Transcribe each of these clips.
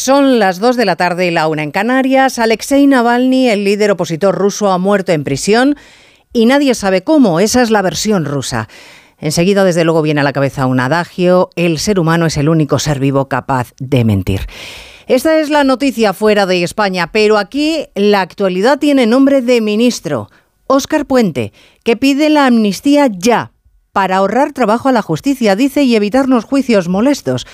Son las 2 de la tarde y la una en Canarias. Alexei Navalny, el líder opositor ruso, ha muerto en prisión y nadie sabe cómo. Esa es la versión rusa. Enseguida, desde luego, viene a la cabeza un adagio. El ser humano es el único ser vivo capaz de mentir. Esta es la noticia fuera de España, pero aquí la actualidad tiene nombre de ministro. Óscar Puente, que pide la amnistía ya, para ahorrar trabajo a la justicia, dice, y evitarnos juicios molestos.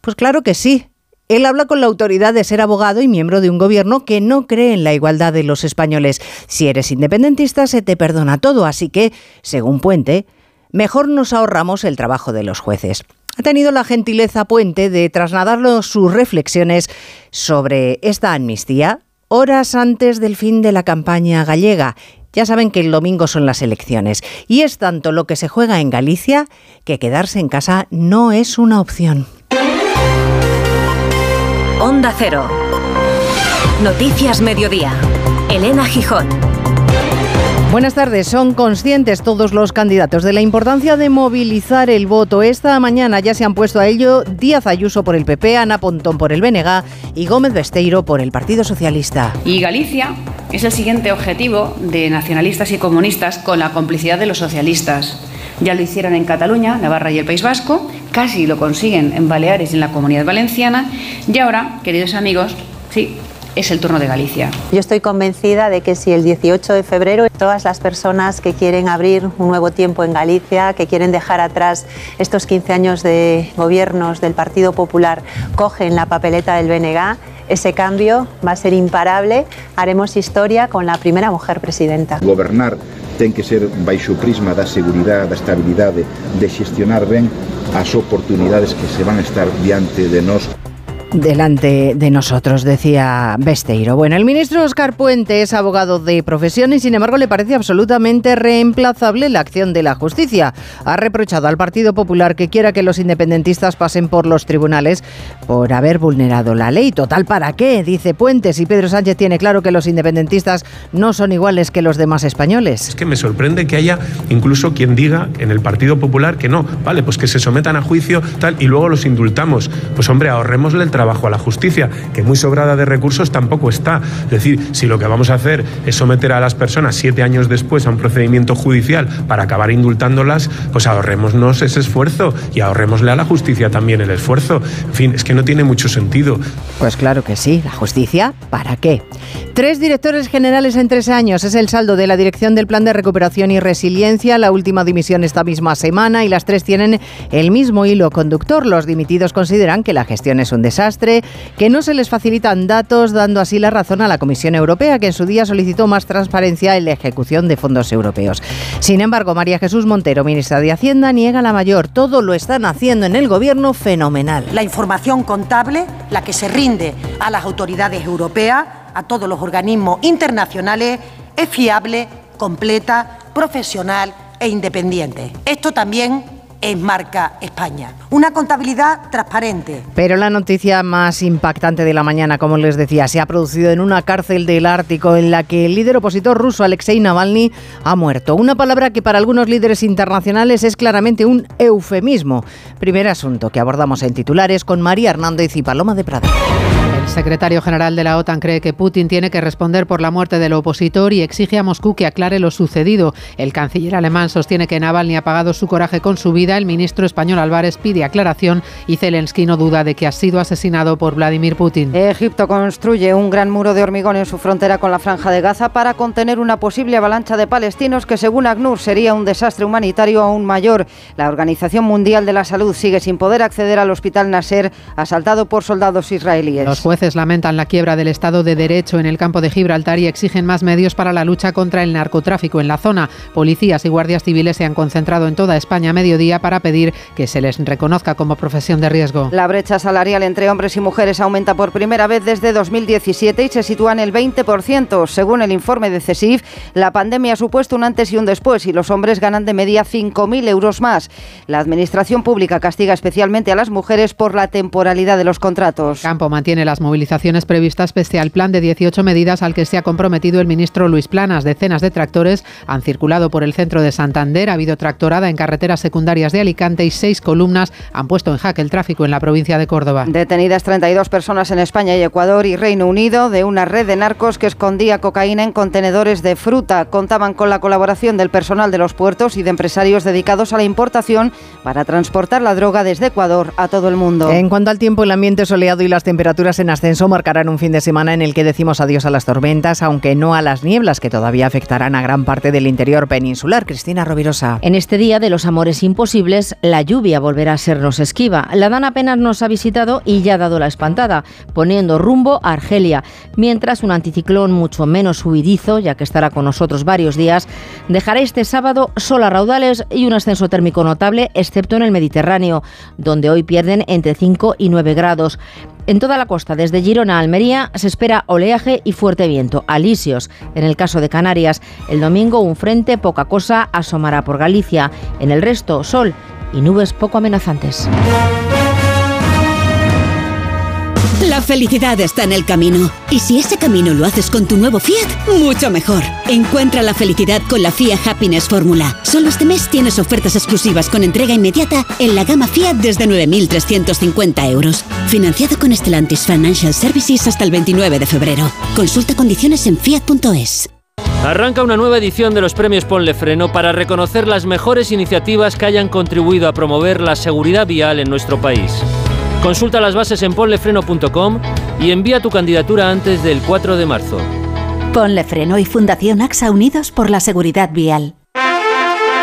Pues claro que sí. Él habla con la autoridad de ser abogado y miembro de un gobierno que no cree en la igualdad de los españoles. Si eres independentista se te perdona todo, así que, según Puente, mejor nos ahorramos el trabajo de los jueces. Ha tenido la gentileza Puente de trasladarnos sus reflexiones sobre esta amnistía horas antes del fin de la campaña gallega. Ya saben que el domingo son las elecciones y es tanto lo que se juega en Galicia que quedarse en casa no es una opción. Onda Cero. Noticias Mediodía. Elena Gijón. Buenas tardes. Son conscientes todos los candidatos de la importancia de movilizar el voto. Esta mañana ya se han puesto a ello Díaz Ayuso por el PP, Ana Pontón por el BNG y Gómez Besteiro por el Partido Socialista. Y Galicia es el siguiente objetivo de nacionalistas y comunistas con la complicidad de los socialistas. Ya lo hicieron en Cataluña, Navarra y el País Vasco, casi lo consiguen en Baleares y en la Comunidad Valenciana. Y ahora, queridos amigos, sí, es el turno de Galicia. Yo estoy convencida de que si el 18 de febrero todas las personas que quieren abrir un nuevo tiempo en Galicia, que quieren dejar atrás estos 15 años de gobiernos del Partido Popular, cogen la papeleta del BNG, ese cambio va a ser imparable. Haremos historia con la primera mujer presidenta. Gobernar ten que ser baixo o prisma da seguridade, da estabilidade, de xestionar ben as oportunidades que se van a estar diante de nós. Delante de nosotros, decía Besteiro. Bueno, el ministro Oscar Puente es abogado de profesión y sin embargo le parece absolutamente reemplazable la acción de la justicia. Ha reprochado al Partido Popular que quiera que los independentistas pasen por los tribunales por haber vulnerado la ley. Total, ¿para qué? Dice Puente, si Pedro Sánchez tiene claro que los independentistas no son iguales que los demás españoles. Es que me sorprende que haya incluso quien diga en el Partido Popular que no, vale, pues que se sometan a juicio tal y luego los indultamos. Pues hombre, ahorrémosle el trabajo trabajo a la justicia, que muy sobrada de recursos tampoco está. Es decir, si lo que vamos a hacer es someter a las personas siete años después a un procedimiento judicial para acabar indultándolas, pues ahorrémonos ese esfuerzo y ahorrémosle a la justicia también el esfuerzo. En fin, es que no tiene mucho sentido. Pues claro que sí, la justicia, ¿para qué? Tres directores generales en tres años es el saldo de la dirección del Plan de Recuperación y Resiliencia, la última dimisión esta misma semana y las tres tienen el mismo hilo conductor. Los dimitidos consideran que la gestión es un desastre que no se les facilitan datos, dando así la razón a la Comisión Europea, que en su día solicitó más transparencia en la ejecución de fondos europeos. Sin embargo, María Jesús Montero, ministra de Hacienda, niega la mayor. Todo lo están haciendo en el gobierno fenomenal. La información contable, la que se rinde a las autoridades europeas, a todos los organismos internacionales, es fiable, completa, profesional e independiente. Esto también es marca España. Una contabilidad transparente. Pero la noticia más impactante de la mañana, como les decía, se ha producido en una cárcel del Ártico en la que el líder opositor ruso Alexei Navalny ha muerto. Una palabra que para algunos líderes internacionales es claramente un eufemismo. Primer asunto que abordamos en titulares con María Hernández y Paloma de Prada. El secretario general de la OTAN cree que Putin tiene que responder por la muerte del opositor y exige a Moscú que aclare lo sucedido. El canciller alemán sostiene que Navalny ha pagado su coraje con su vida. El ministro español Álvarez pide aclaración y Zelensky no duda de que ha sido asesinado por Vladimir Putin. Egipto construye un gran muro de hormigón en su frontera con la franja de Gaza para contener una posible avalancha de palestinos que según ACNUR sería un desastre humanitario aún mayor. La Organización Mundial de la Salud sigue sin poder acceder al hospital Nasser asaltado por soldados israelíes jueces lamentan la quiebra del Estado de Derecho en el campo de Gibraltar y exigen más medios para la lucha contra el narcotráfico en la zona. Policías y guardias civiles se han concentrado en toda España a mediodía para pedir que se les reconozca como profesión de riesgo. La brecha salarial entre hombres y mujeres aumenta por primera vez desde 2017 y se sitúa en el 20%. Según el informe de CESIF, la pandemia ha supuesto un antes y un después y los hombres ganan de media 5.000 euros más. La Administración Pública castiga especialmente a las mujeres por la temporalidad de los contratos. Campo mantiene las las movilizaciones previstas pese al plan de 18 medidas al que se ha comprometido el ministro Luis Planas. Decenas de tractores han circulado por el centro de Santander, ha habido tractorada en carreteras secundarias de Alicante y seis columnas han puesto en jaque el tráfico en la provincia de Córdoba. Detenidas 32 personas en España y Ecuador y Reino Unido de una red de narcos que escondía cocaína en contenedores de fruta. Contaban con la colaboración del personal de los puertos y de empresarios dedicados a la importación para transportar la droga desde Ecuador a todo el mundo. En cuanto al tiempo, el ambiente soleado y las temperaturas en ascenso marcarán un fin de semana en el que decimos adiós a las tormentas, aunque no a las nieblas que todavía afectarán a gran parte del interior peninsular. Cristina Rovirosa. En este día de los amores imposibles, la lluvia volverá a sernos esquiva. La Dan apenas nos ha visitado y ya ha dado la espantada, poniendo rumbo a Argelia, mientras un anticiclón mucho menos huidizo, ya que estará con nosotros varios días, dejará este sábado sol a raudales y un ascenso térmico notable, excepto en el Mediterráneo, donde hoy pierden entre 5 y 9 grados. En toda la costa, desde Girona a Almería, se espera oleaje y fuerte viento. Alisios. En el caso de Canarias, el domingo un frente, poca cosa, asomará por Galicia. En el resto, sol y nubes poco amenazantes. La felicidad está en el camino. Y si ese camino lo haces con tu nuevo Fiat, mucho mejor. Encuentra la felicidad con la Fiat Happiness Fórmula. Solo este mes tienes ofertas exclusivas con entrega inmediata en la gama Fiat desde 9.350 euros. Financiado con Stellantis Financial Services hasta el 29 de febrero. Consulta condiciones en fiat.es. Arranca una nueva edición de los premios Ponle Freno para reconocer las mejores iniciativas que hayan contribuido a promover la seguridad vial en nuestro país. Consulta las bases en ponlefreno.com y envía tu candidatura antes del 4 de marzo. Ponle Freno y Fundación AXA Unidos por la Seguridad Vial.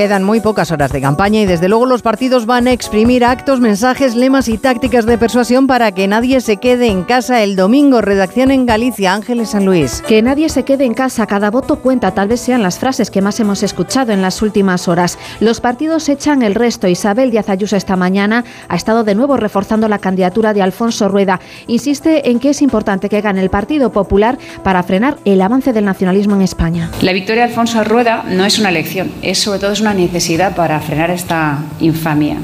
Quedan muy pocas horas de campaña y desde luego los partidos van a exprimir actos, mensajes, lemas y tácticas de persuasión para que nadie se quede en casa el domingo. Redacción en Galicia, Ángeles San Luis. Que nadie se quede en casa, cada voto cuenta, tal vez sean las frases que más hemos escuchado en las últimas horas. Los partidos echan el resto. Isabel Díaz Ayuso esta mañana ha estado de nuevo reforzando la candidatura de Alfonso Rueda. Insiste en que es importante que gane el Partido Popular para frenar el avance del nacionalismo en España. La victoria de Alfonso Rueda no es una elección, es sobre todo es una necesidad para frenar esta infamia.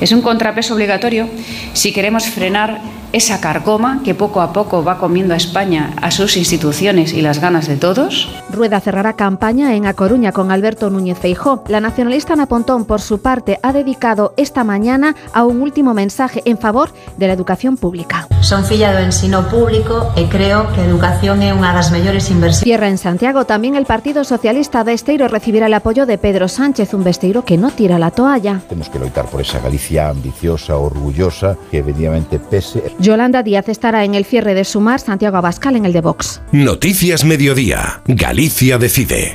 Es un contrapeso obligatorio si queremos frenar esa carcoma que poco a poco va comiendo a España, a sus instituciones y las ganas de todos. Rueda cerrará campaña en A Coruña con Alberto Núñez Feijó. La nacionalista Ana Pontón, por su parte, ha dedicado esta mañana a un último mensaje en favor de la educación pública. Son filla do ensino público e creo que a educación é unha das mellores inversións. Cierra en Santiago también el Partido Socialista de Esteiro recibirá el apoyo de Pedro Sánchez, un Besteiro que no tira la toalla. Temos que loitar por esa Galicia ambiciosa, orgullosa, que efectivamente pese Yolanda Díaz estará en el cierre de Sumar, Santiago Abascal en el de Vox. Noticias Mediodía. Galicia decide.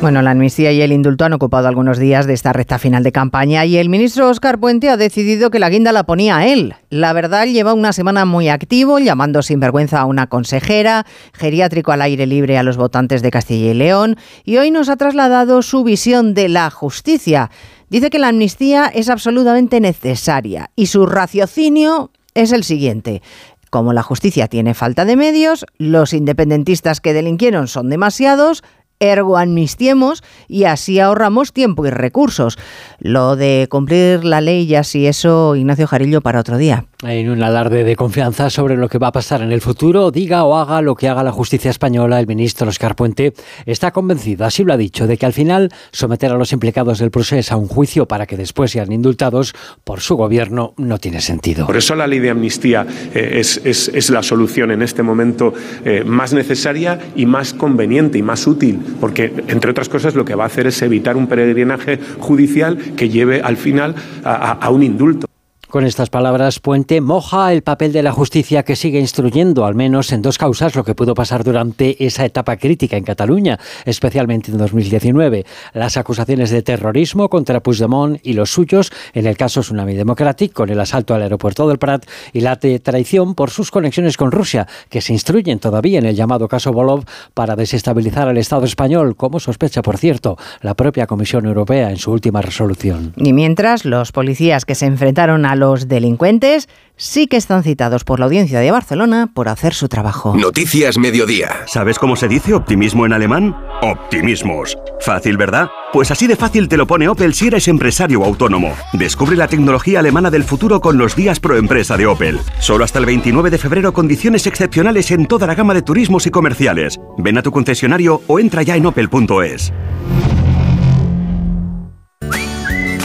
Bueno, la amnistía y el indulto han ocupado algunos días de esta recta final de campaña y el ministro Óscar Puente ha decidido que la guinda la ponía a él. La verdad, lleva una semana muy activo, llamando sin vergüenza a una consejera, geriátrico al aire libre a los votantes de Castilla y León, y hoy nos ha trasladado su visión de la justicia. Dice que la amnistía es absolutamente necesaria y su raciocinio es el siguiente. Como la justicia tiene falta de medios, los independentistas que delinquieron son demasiados, ergo amnistiemos y así ahorramos tiempo y recursos. Lo de cumplir la ley y así eso, Ignacio Jarillo, para otro día. En un alarde de confianza sobre lo que va a pasar en el futuro, diga o haga lo que haga la justicia española, el ministro Oscar Puente está convencido, así lo ha dicho, de que al final someter a los implicados del proceso a un juicio para que después sean indultados por su gobierno no tiene sentido. Por eso la ley de amnistía eh, es, es, la solución en este momento eh, más necesaria y más conveniente y más útil, porque entre otras cosas lo que va a hacer es evitar un peregrinaje judicial que lleve al final a un indulto. Con estas palabras, Puente moja el papel de la justicia que sigue instruyendo, al menos en dos causas, lo que pudo pasar durante esa etapa crítica en Cataluña, especialmente en 2019. Las acusaciones de terrorismo contra Puigdemont y los suyos en el caso Tsunami Democratic, con el asalto al aeropuerto del Prat, y la traición por sus conexiones con Rusia, que se instruyen todavía en el llamado caso Bolov para desestabilizar al Estado español, como sospecha, por cierto, la propia Comisión Europea en su última resolución. Y mientras, los policías que se enfrentaron a los delincuentes sí que están citados por la audiencia de Barcelona por hacer su trabajo. Noticias Mediodía. ¿Sabes cómo se dice optimismo en alemán? Optimismos. Fácil, ¿verdad? Pues así de fácil te lo pone Opel si eres empresario o autónomo. Descubre la tecnología alemana del futuro con los días pro empresa de Opel. Solo hasta el 29 de febrero condiciones excepcionales en toda la gama de turismos y comerciales. Ven a tu concesionario o entra ya en opel.es.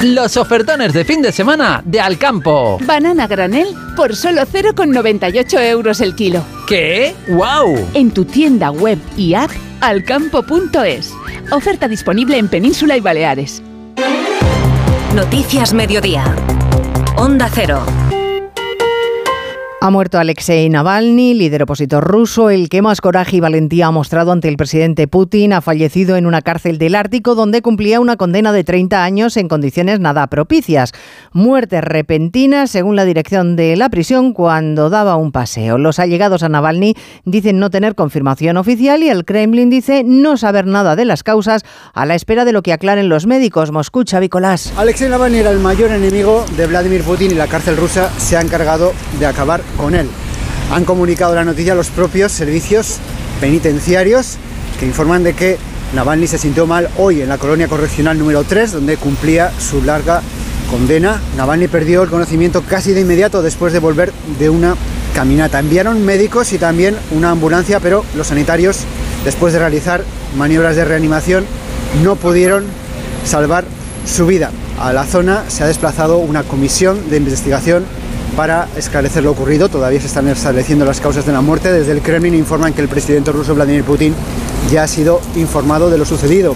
Los ofertones de fin de semana de Alcampo. Banana granel por solo 0,98 euros el kilo. ¿Qué? ¡Wow! En tu tienda web y app alcampo.es. Oferta disponible en Península y Baleares. Noticias Mediodía. Onda Cero. Ha muerto Alexei Navalny, líder opositor ruso, el que más coraje y valentía ha mostrado ante el presidente Putin. Ha fallecido en una cárcel del Ártico donde cumplía una condena de 30 años en condiciones nada propicias. Muerte repentina, según la dirección de la prisión, cuando daba un paseo. Los allegados a Navalny dicen no tener confirmación oficial y el Kremlin dice no saber nada de las causas a la espera de lo que aclaren los médicos. Moscú, Chavicolás. Alexei Navalny era el mayor enemigo de Vladimir Putin y la cárcel rusa se ha encargado de acabar con él. Han comunicado la noticia los propios servicios penitenciarios que informan de que Navalny se sintió mal hoy en la colonia correccional número 3, donde cumplía su larga condena. Navalny perdió el conocimiento casi de inmediato después de volver de una caminata. Enviaron médicos y también una ambulancia, pero los sanitarios, después de realizar maniobras de reanimación, no pudieron salvar su vida. A la zona se ha desplazado una comisión de investigación para esclarecer lo ocurrido. Todavía se están estableciendo las causas de la muerte. Desde el Kremlin informan que el presidente ruso Vladimir Putin ya ha sido informado de lo sucedido.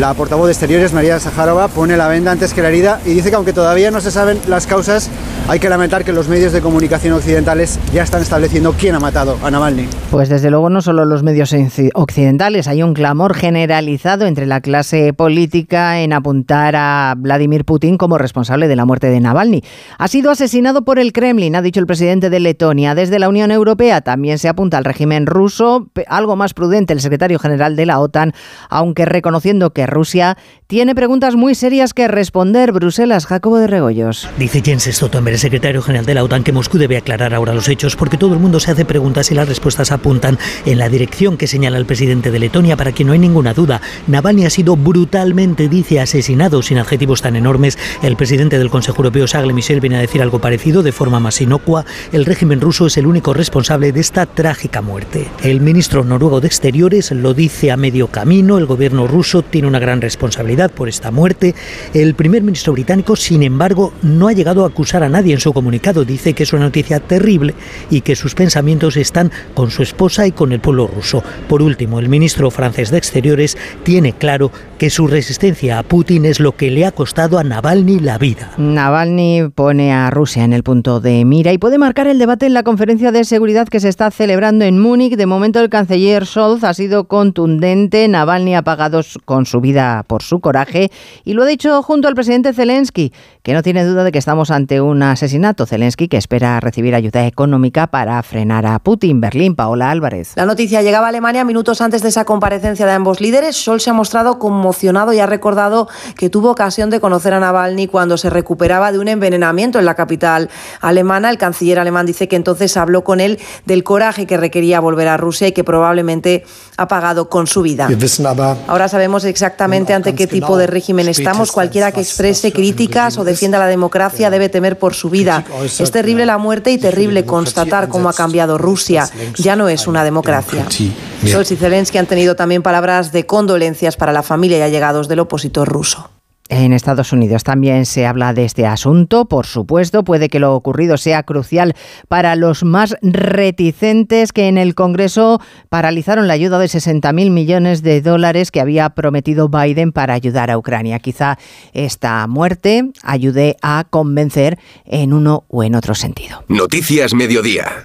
La portavoz de Exteriores, María Sajarova, pone la venda antes que la herida y dice que aunque todavía no se saben las causas, hay que lamentar que los medios de comunicación occidentales ya están estableciendo quién ha matado a Navalny. Pues desde luego no solo los medios occidentales, hay un clamor generalizado entre la clase política en apuntar a Vladimir Putin como responsable de la muerte de Navalny. Ha sido asesinado por el Kremlin, ha dicho el presidente de Letonia. Desde la Unión Europea también se apunta al régimen ruso, algo más prudente el secretario general de la OTAN, aunque reconociendo que Rusia tiene preguntas muy serias que responder. Bruselas, Jacobo de Regoyos. Dice Jens Stoltenberg, el secretario general de la OTAN, que Moscú debe aclarar ahora los hechos porque todo el mundo se hace preguntas y las respuestas apuntan en la dirección que señala el presidente de Letonia, para que no hay ninguna duda. Navalny ha sido brutalmente, dice, asesinado sin adjetivos tan enormes. El presidente del Consejo Europeo, Charles Michel, viene a decir algo parecido de forma más inocua. El régimen ruso es el único responsable de esta trágica muerte. El ministro noruego de Exteriores lo dice a medio camino. El gobierno ruso tiene una gran responsabilidad por esta muerte. El primer ministro británico, sin embargo, no ha llegado a acusar a nadie en su comunicado. Dice que es una noticia terrible y que sus pensamientos están con su esposa y con el pueblo ruso. Por último, el ministro francés de Exteriores tiene claro que su resistencia a Putin es lo que le ha costado a Navalny la vida. Navalny pone a Rusia en el punto de mira y puede marcar el debate en la conferencia de seguridad que se está celebrando en Múnich. De momento, el canciller Scholz ha sido contundente. Navalny ha pagado con su vida por su coraje y lo ha dicho junto al presidente Zelensky, que no tiene duda de que estamos ante un asesinato. Zelensky que espera recibir ayuda económica para frenar a Putin. Berlín, Paola Álvarez. La noticia llegaba a Alemania minutos antes de esa comparecencia de ambos líderes. Scholz se ha mostrado conmocionado y ha recordado que tuvo ocasión de conocer a Navalny cuando se recuperaba de un envenenamiento en la capital alemana. El canciller alemán dice que entonces habló con él del coraje que requería volver a Rusia y que probablemente ha pagado con su vida. Ahora sabemos exactamente ante qué tipo de régimen estamos. Cualquiera que exprese críticas o defienda la democracia debe temer por su su vida. Es terrible la muerte y terrible constatar cómo ha cambiado Rusia. Ya no es una democracia. Scholz y Zelensky han tenido también palabras de condolencias para la familia y allegados del opositor ruso. En Estados Unidos también se habla de este asunto. Por supuesto, puede que lo ocurrido sea crucial para los más reticentes que en el Congreso paralizaron la ayuda de 60.000 millones de dólares que había prometido Biden para ayudar a Ucrania. Quizá esta muerte ayude a convencer en uno o en otro sentido. Noticias Mediodía.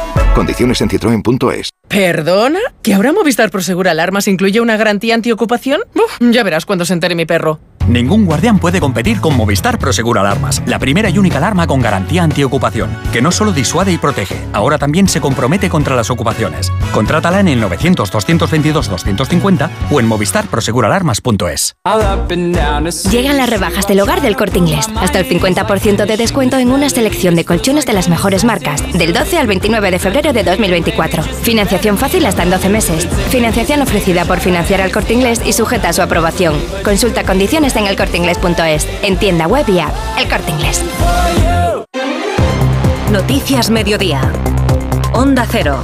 Condiciones en citroen.es. ¿Perdona? ¿Que ahora Movistar Prosegur Alarmas incluye una garantía antiocupación? Uf, ya verás cuando se entere mi perro. Ningún guardián puede competir con Movistar Prosegur Alarmas, la primera y única alarma con garantía antiocupación, que no solo disuade y protege, ahora también se compromete contra las ocupaciones. Contrátala en el 900-222-250 o en movistarproseguralarmas.es. Llegan las rebajas del hogar del corte inglés. Hasta el 50% de descuento en una selección de colchones de las mejores marcas, del 12 al 29 de febrero de 2024. Financiación fácil hasta en 12 meses. Financiación ofrecida por financiar al corte inglés y sujeta a su aprobación. Consulta condiciones en elcorteingles.es, en tienda web y app. El corte inglés. Noticias Mediodía. Onda Cero.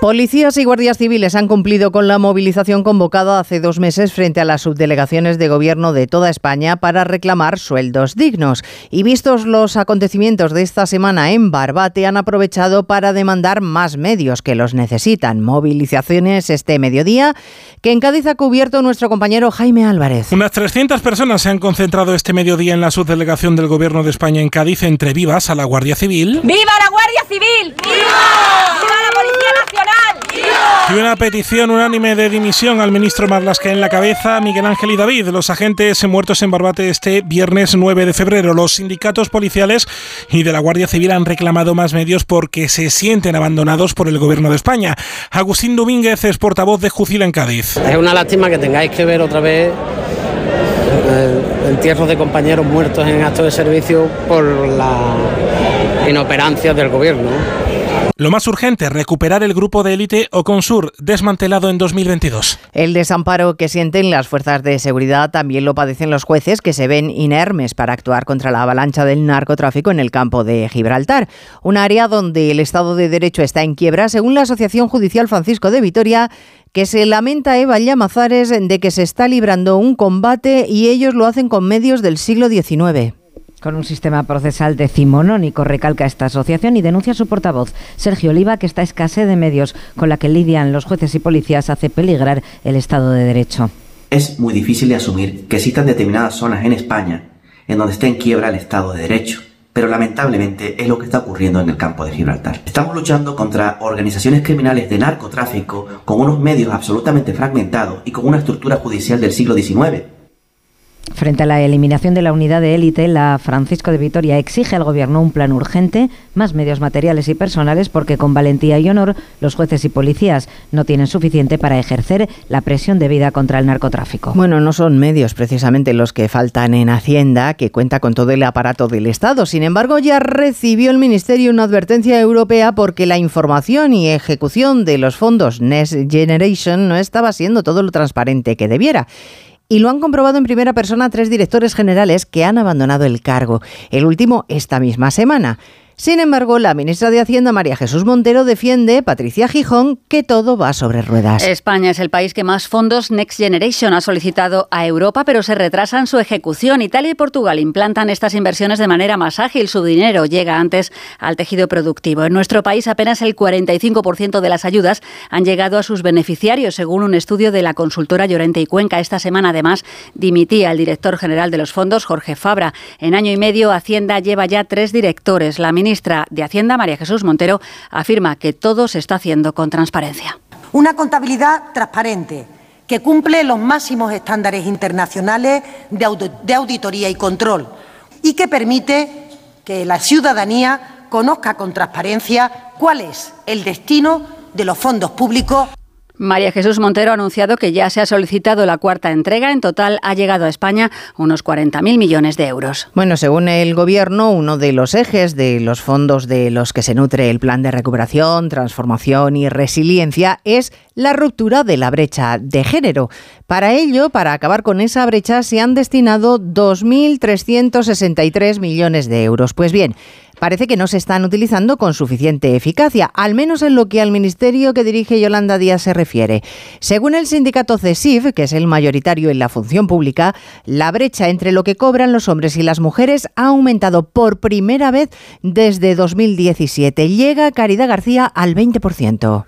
Policías y guardias civiles han cumplido con la movilización convocada hace dos meses frente a las subdelegaciones de gobierno de toda España para reclamar sueldos dignos. Y vistos los acontecimientos de esta semana en Barbate, han aprovechado para demandar más medios que los necesitan. Movilizaciones este mediodía que en Cádiz ha cubierto nuestro compañero Jaime Álvarez. Unas 300 personas se han concentrado este mediodía en la subdelegación del gobierno de España en Cádiz entre vivas a la Guardia Civil. ¡Viva la Guardia Civil! ¡Viva! ¡Viva Policía Nacional! Y una petición unánime de dimisión al ministro Marlasca en la cabeza, Miguel Ángel y David, los agentes muertos en Barbate este viernes 9 de febrero. Los sindicatos policiales y de la Guardia Civil han reclamado más medios porque se sienten abandonados por el gobierno de España. Agustín Domínguez es portavoz de Jucila en Cádiz. Es una lástima que tengáis que ver otra vez eh, entierros de compañeros muertos en acto de servicio por la inoperancia del gobierno. Lo más urgente, recuperar el grupo de élite Oconsur, desmantelado en 2022. El desamparo que sienten las fuerzas de seguridad también lo padecen los jueces que se ven inermes para actuar contra la avalancha del narcotráfico en el campo de Gibraltar, un área donde el Estado de Derecho está en quiebra, según la Asociación Judicial Francisco de Vitoria, que se lamenta Eva Llamazares de que se está librando un combate y ellos lo hacen con medios del siglo XIX. Con un sistema procesal decimonónico, recalca esta asociación y denuncia su portavoz, Sergio Oliva, que esta escasez de medios con la que lidian los jueces y policías hace peligrar el Estado de Derecho. Es muy difícil de asumir que existan determinadas zonas en España en donde esté en quiebra el Estado de Derecho, pero lamentablemente es lo que está ocurriendo en el campo de Gibraltar. Estamos luchando contra organizaciones criminales de narcotráfico con unos medios absolutamente fragmentados y con una estructura judicial del siglo XIX Frente a la eliminación de la unidad de élite, la Francisco de Vitoria exige al Gobierno un plan urgente, más medios materiales y personales, porque con valentía y honor los jueces y policías no tienen suficiente para ejercer la presión debida contra el narcotráfico. Bueno, no son medios precisamente los que faltan en Hacienda, que cuenta con todo el aparato del Estado. Sin embargo, ya recibió el Ministerio una advertencia europea porque la información y ejecución de los fondos Next Generation no estaba siendo todo lo transparente que debiera y lo han comprobado en primera persona tres directores generales que han abandonado el cargo, el último esta misma semana. Sin embargo, la ministra de Hacienda, María Jesús Montero, defiende, Patricia Gijón, que todo va sobre ruedas. España es el país que más fondos Next Generation ha solicitado a Europa, pero se retrasan su ejecución. Italia y Portugal implantan estas inversiones de manera más ágil. Su dinero llega antes al tejido productivo. En nuestro país, apenas el 45% de las ayudas han llegado a sus beneficiarios, según un estudio de la consultora Llorente y Cuenca. Esta semana, además, dimitía el director general de los fondos, Jorge Fabra. En año y medio, Hacienda lleva ya tres directores. La ministra de Hacienda, María Jesús Montero, afirma que todo se está haciendo con transparencia. Una contabilidad transparente que cumple los máximos estándares internacionales de, auditoría y control y que permite que la ciudadanía conozca con transparencia cuál es el destino de los fondos públicos María Jesús Montero ha anunciado que ya se ha solicitado la cuarta entrega. En total ha llegado a España unos 40.000 millones de euros. Bueno, según el Gobierno, uno de los ejes de los fondos de los que se nutre el Plan de Recuperación, Transformación y Resiliencia es la ruptura de la brecha de género. Para ello, para acabar con esa brecha, se han destinado 2.363 millones de euros. Pues bien, parece que no se están utilizando con suficiente eficacia, al menos en lo que al ministerio que dirige Yolanda Díaz se refiere. Según el sindicato CESIF, que es el mayoritario en la función pública, la brecha entre lo que cobran los hombres y las mujeres ha aumentado por primera vez desde 2017. Llega Caridad García al 20%.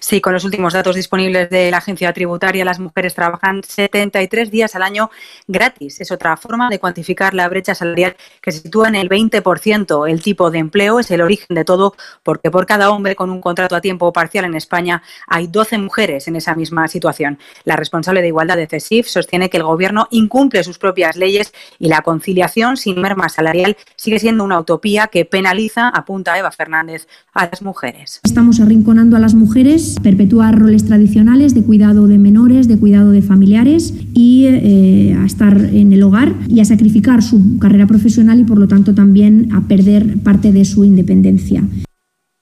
Sí, con los últimos datos disponibles de la agencia tributaria, las mujeres trabajan 73 días al año gratis. Es otra forma de cuantificar la brecha salarial que se sitúa en el 20%. El tipo de empleo es el origen de todo porque por cada hombre con un contrato a tiempo parcial en España hay 12 mujeres en esa misma situación. La responsable de igualdad de CESIF sostiene que el Gobierno incumple sus propias leyes y la conciliación sin merma salarial sigue siendo una utopía que penaliza, apunta Eva Fernández, a las mujeres. Estamos arrinconando a las mujeres mujeres, perpetuar roles tradicionales de cuidado de menores, de cuidado de familiares y eh, a estar en el hogar y a sacrificar su carrera profesional y por lo tanto también a perder parte de su independencia.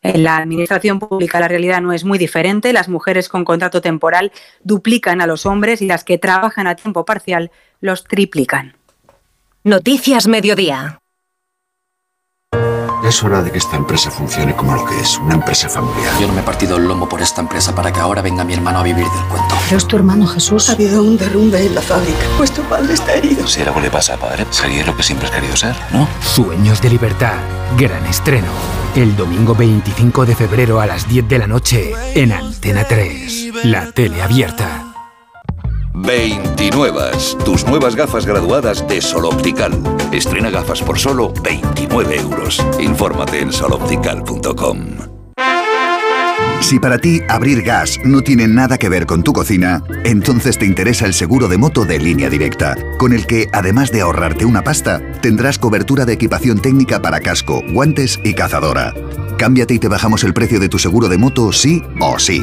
En la administración pública la realidad no es muy diferente. Las mujeres con contrato temporal duplican a los hombres y las que trabajan a tiempo parcial los triplican. Noticias Mediodía. Es hora de que esta empresa funcione como lo que es, una empresa familiar. Yo no me he partido el lomo por esta empresa para que ahora venga mi hermano a vivir del cuento. Pero es tu hermano Jesús. Ha habido un derrumbe en la fábrica. Vuestro padre está herido. Si algo le pasa a padre, sería lo que siempre has querido ser, ¿no? Sueños de libertad. Gran estreno. El domingo 25 de febrero a las 10 de la noche en Antena 3. La tele abierta. 29. Tus nuevas gafas graduadas de Sol Optical. Estrena gafas por solo 29 euros. Infórmate en soloptical.com. Si para ti abrir gas no tiene nada que ver con tu cocina, entonces te interesa el seguro de moto de línea directa, con el que, además de ahorrarte una pasta, tendrás cobertura de equipación técnica para casco, guantes y cazadora. Cámbiate y te bajamos el precio de tu seguro de moto sí o sí.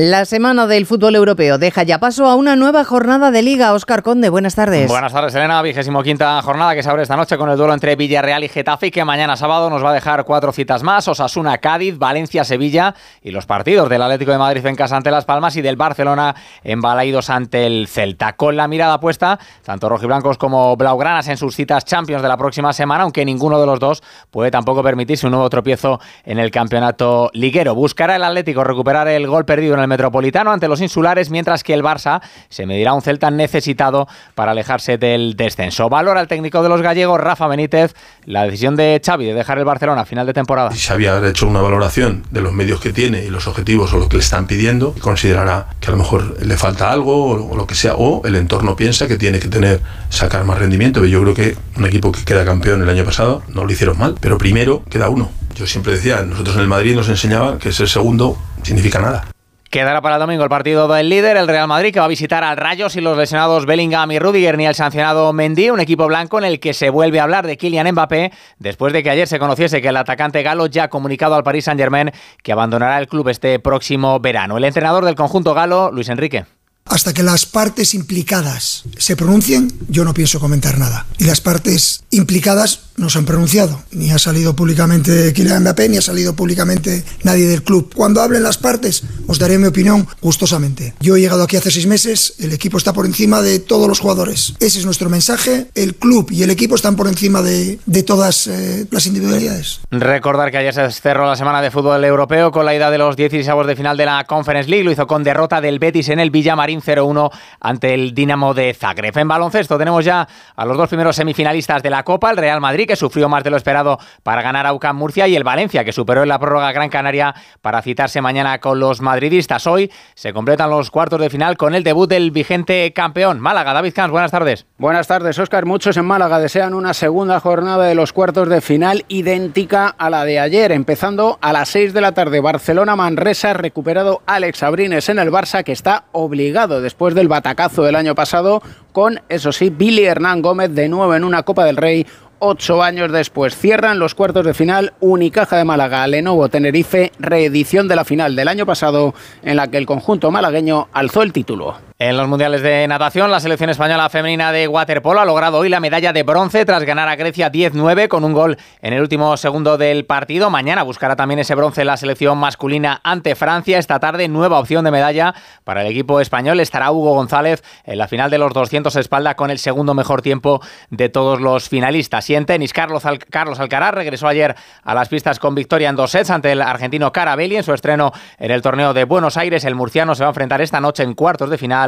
La semana del fútbol europeo deja ya paso a una nueva jornada de Liga. Oscar Conde, buenas tardes. Buenas tardes, Elena. Vigésimo quinta jornada que se abre esta noche con el duelo entre Villarreal y Getafe que mañana sábado nos va a dejar cuatro citas más. Osasuna, Cádiz, Valencia, Sevilla y los partidos del Atlético de Madrid en casa ante Las Palmas y del Barcelona en Balaídos ante el Celta. Con la mirada puesta, tanto rojiblancos como blaugranas en sus citas Champions de la próxima semana, aunque ninguno de los dos puede tampoco permitirse un nuevo tropiezo en el campeonato liguero. Buscará el Atlético recuperar el gol perdido en el Metropolitano ante los insulares, mientras que el Barça se medirá un Celta necesitado para alejarse del descenso. Valora el técnico de los gallegos, Rafa Benítez, la decisión de Xavi de dejar el Barcelona a final de temporada. Si Xavi ha hecho una valoración de los medios que tiene y los objetivos o lo que le están pidiendo, considerará que a lo mejor le falta algo o lo que sea, o el entorno piensa que tiene que tener, sacar más rendimiento. Yo creo que un equipo que queda campeón el año pasado no lo hicieron mal, pero primero queda uno. Yo siempre decía, nosotros en el Madrid nos enseñaba que ser segundo significa nada. Quedará para el domingo el partido del líder, el Real Madrid, que va a visitar al Rayo sin los lesionados Bellingham y Rudiger ni el sancionado Mendy, un equipo blanco en el que se vuelve a hablar de Kylian Mbappé después de que ayer se conociese que el atacante galo ya ha comunicado al Paris Saint-Germain que abandonará el club este próximo verano. El entrenador del conjunto galo, Luis Enrique. Hasta que las partes implicadas se pronuncien, yo no pienso comentar nada. Y las partes implicadas no se han pronunciado. Ni ha salido públicamente Kylian Mbappé, ni ha salido públicamente nadie del club. Cuando hablen las partes, os daré mi opinión gustosamente. Yo he llegado aquí hace seis meses, el equipo está por encima de todos los jugadores. Ese es nuestro mensaje. El club y el equipo están por encima de, de todas eh, las individualidades. Recordar que ayer se cerró la semana de fútbol europeo con la ida de los 16 de final de la Conference League. Lo hizo con derrota del Betis en el Villamarín 0-1 ante el Dinamo de Zagreb. En baloncesto tenemos ya a los dos primeros semifinalistas de la Copa, el Real Madrid, que sufrió más de lo esperado para ganar a UCAM Murcia, y el Valencia, que superó en la prórroga Gran Canaria para citarse mañana con los madridistas. Hoy se completan los cuartos de final con el debut del vigente campeón. Málaga, David Camps, buenas tardes. Buenas tardes, Óscar. Muchos en Málaga desean una segunda jornada de los cuartos de final idéntica a la de ayer, empezando a las 6 de la tarde. Barcelona-Manresa, recuperado Alex Abrines en el Barça, que está obligado después del batacazo del año pasado, con, eso sí, Billy Hernán Gómez de nuevo en una Copa del Rey ocho años después. Cierran los cuartos de final Unicaja de Málaga, Lenovo Tenerife, reedición de la final del año pasado en la que el conjunto malagueño alzó el título. En los mundiales de natación, la selección española femenina de waterpolo ha logrado hoy la medalla de bronce tras ganar a Grecia 10-9 con un gol en el último segundo del partido. Mañana buscará también ese bronce la selección masculina ante Francia. Esta tarde, nueva opción de medalla para el equipo español. Estará Hugo González en la final de los 200 espalda con el segundo mejor tiempo de todos los finalistas. Y en tenis, Carlos, Carlos Alcaraz regresó ayer a las pistas con victoria en dos sets ante el argentino Carabelli en su estreno en el torneo de Buenos Aires. El murciano se va a enfrentar esta noche en cuartos de final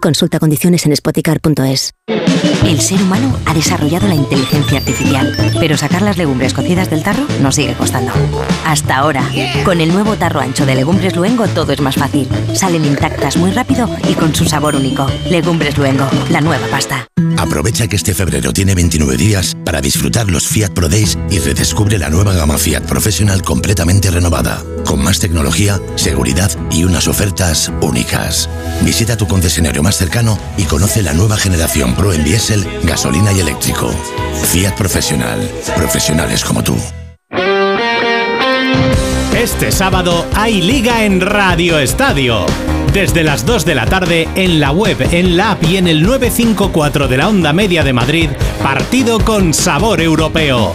Consulta condiciones en spoticar.es. El ser humano ha desarrollado la inteligencia artificial, pero sacar las legumbres cocidas del tarro nos sigue costando. Hasta ahora, con el nuevo tarro ancho de Legumbres Luengo todo es más fácil. Salen intactas muy rápido y con su sabor único. Legumbres Luengo, la nueva pasta. Aprovecha que este febrero tiene 29 días para disfrutar los Fiat Pro Days y redescubre la nueva gama Fiat Professional completamente renovada, con más tecnología, seguridad y unas ofertas únicas. Visita tu concesionario más cercano y conoce la nueva generación Pro en diésel, gasolina y eléctrico. Fiat Professional, profesionales como tú. Este sábado hay liga en Radio Estadio. Desde las 2 de la tarde en la web, en la app y en el 954 de la Onda Media de Madrid, partido con sabor europeo.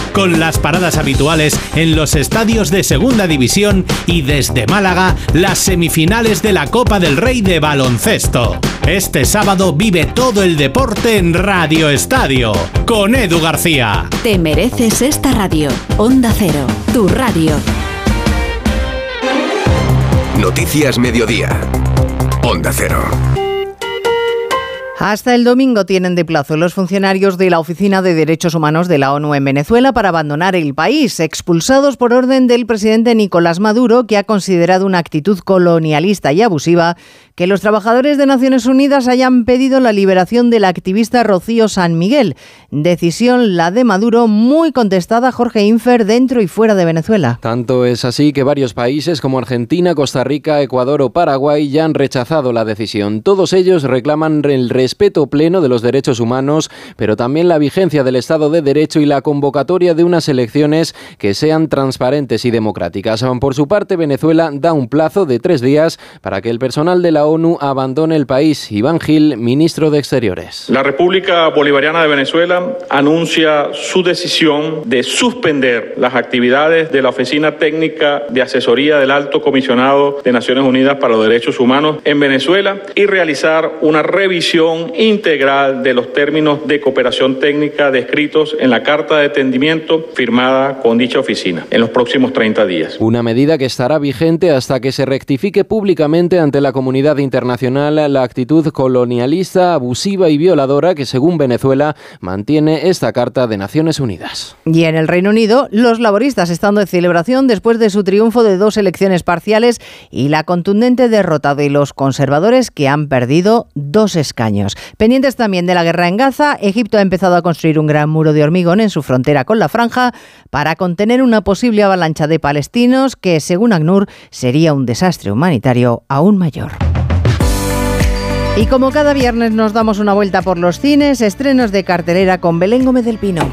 con las paradas habituales en los estadios de Segunda División y desde Málaga las semifinales de la Copa del Rey de baloncesto. Este sábado vive todo el deporte en Radio Estadio con Edu García. Te mereces esta radio. Onda Cero, tu radio. Noticias Mediodía. Onda Cero. Hasta el domingo tienen de plazo los funcionarios de la Oficina de Derechos Humanos de la ONU en Venezuela para abandonar el país, expulsados por orden del presidente Nicolás Maduro, que ha considerado una actitud colonialista y abusiva que los trabajadores de Naciones Unidas hayan pedido la liberación de la activista Rocío San Miguel. Decisión la de Maduro muy contestada Jorge Infer dentro y fuera de Venezuela. Tanto es así que varios países como Argentina, Costa Rica, Ecuador o Paraguay ya han rechazado la decisión. Todos ellos reclaman el respeto pleno de los derechos humanos, pero también la vigencia del Estado de Derecho y la convocatoria de unas elecciones que sean transparentes y democráticas. Por su parte, Venezuela da un plazo de tres días para que el personal de la ONU abandone el país. Iván Gil, ministro de Exteriores. La República Bolivariana de Venezuela anuncia su decisión de suspender las actividades de la Oficina Técnica de Asesoría del Alto Comisionado de Naciones Unidas para los Derechos Humanos en Venezuela y realizar una revisión integral de los términos de cooperación técnica descritos en la carta de entendimiento firmada con dicha oficina en los próximos 30 días. Una medida que estará vigente hasta que se rectifique públicamente ante la comunidad internacional la actitud colonialista, abusiva y violadora que según Venezuela mantiene esta Carta de Naciones Unidas. Y en el Reino Unido, los laboristas están de celebración después de su triunfo de dos elecciones parciales y la contundente derrota de los conservadores que han perdido dos escaños. Pendientes también de la guerra en Gaza, Egipto ha empezado a construir un gran muro de hormigón en su frontera con la franja para contener una posible avalancha de palestinos que, según ACNUR, sería un desastre humanitario aún mayor. Y como cada viernes nos damos una vuelta por los cines, estrenos de cartelera con Belén Gómez del Pino.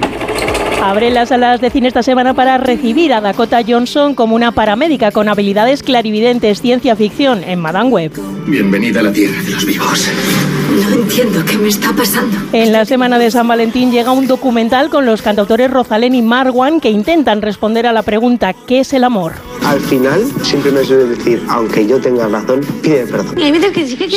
Abre las salas de cine esta semana para recibir a Dakota Johnson como una paramédica con habilidades clarividentes ciencia ficción en Madame Web. Bienvenida a la tierra de los vivos. No entiendo qué me está pasando. En la semana de San Valentín llega un documental con los cantautores Rosalén y Marwan que intentan responder a la pregunta ¿qué es el amor? Al final siempre me suele decir, aunque yo tenga razón, pide perdón.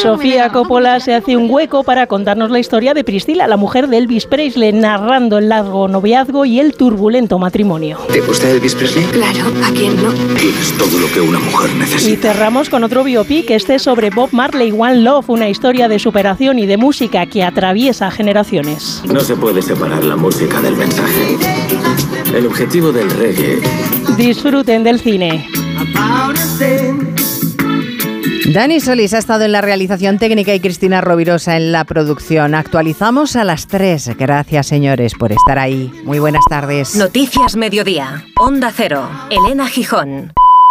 Sofía Coppola se hace un hueco para contarnos la historia de Priscila, la mujer de Elvis Presley, narrando el largo noviazgo y el turbulento matrimonio. ¿Te gusta Elvis Presley? Claro, ¿a quién no? Tienes todo lo que una mujer Y necesita. cerramos con otro biopic, este sobre Bob Marley One Love, una historia de superación y de música que atraviesa generaciones. No se puede separar la música del mensaje. El objetivo del reggae Disfruten del cine. Dani Solís ha estado en la realización técnica y Cristina Rovirosa en la producción. Actualizamos a las 3. Gracias, señores, por estar ahí. Muy buenas tardes. Noticias Mediodía. Onda Cero. Elena Gijón.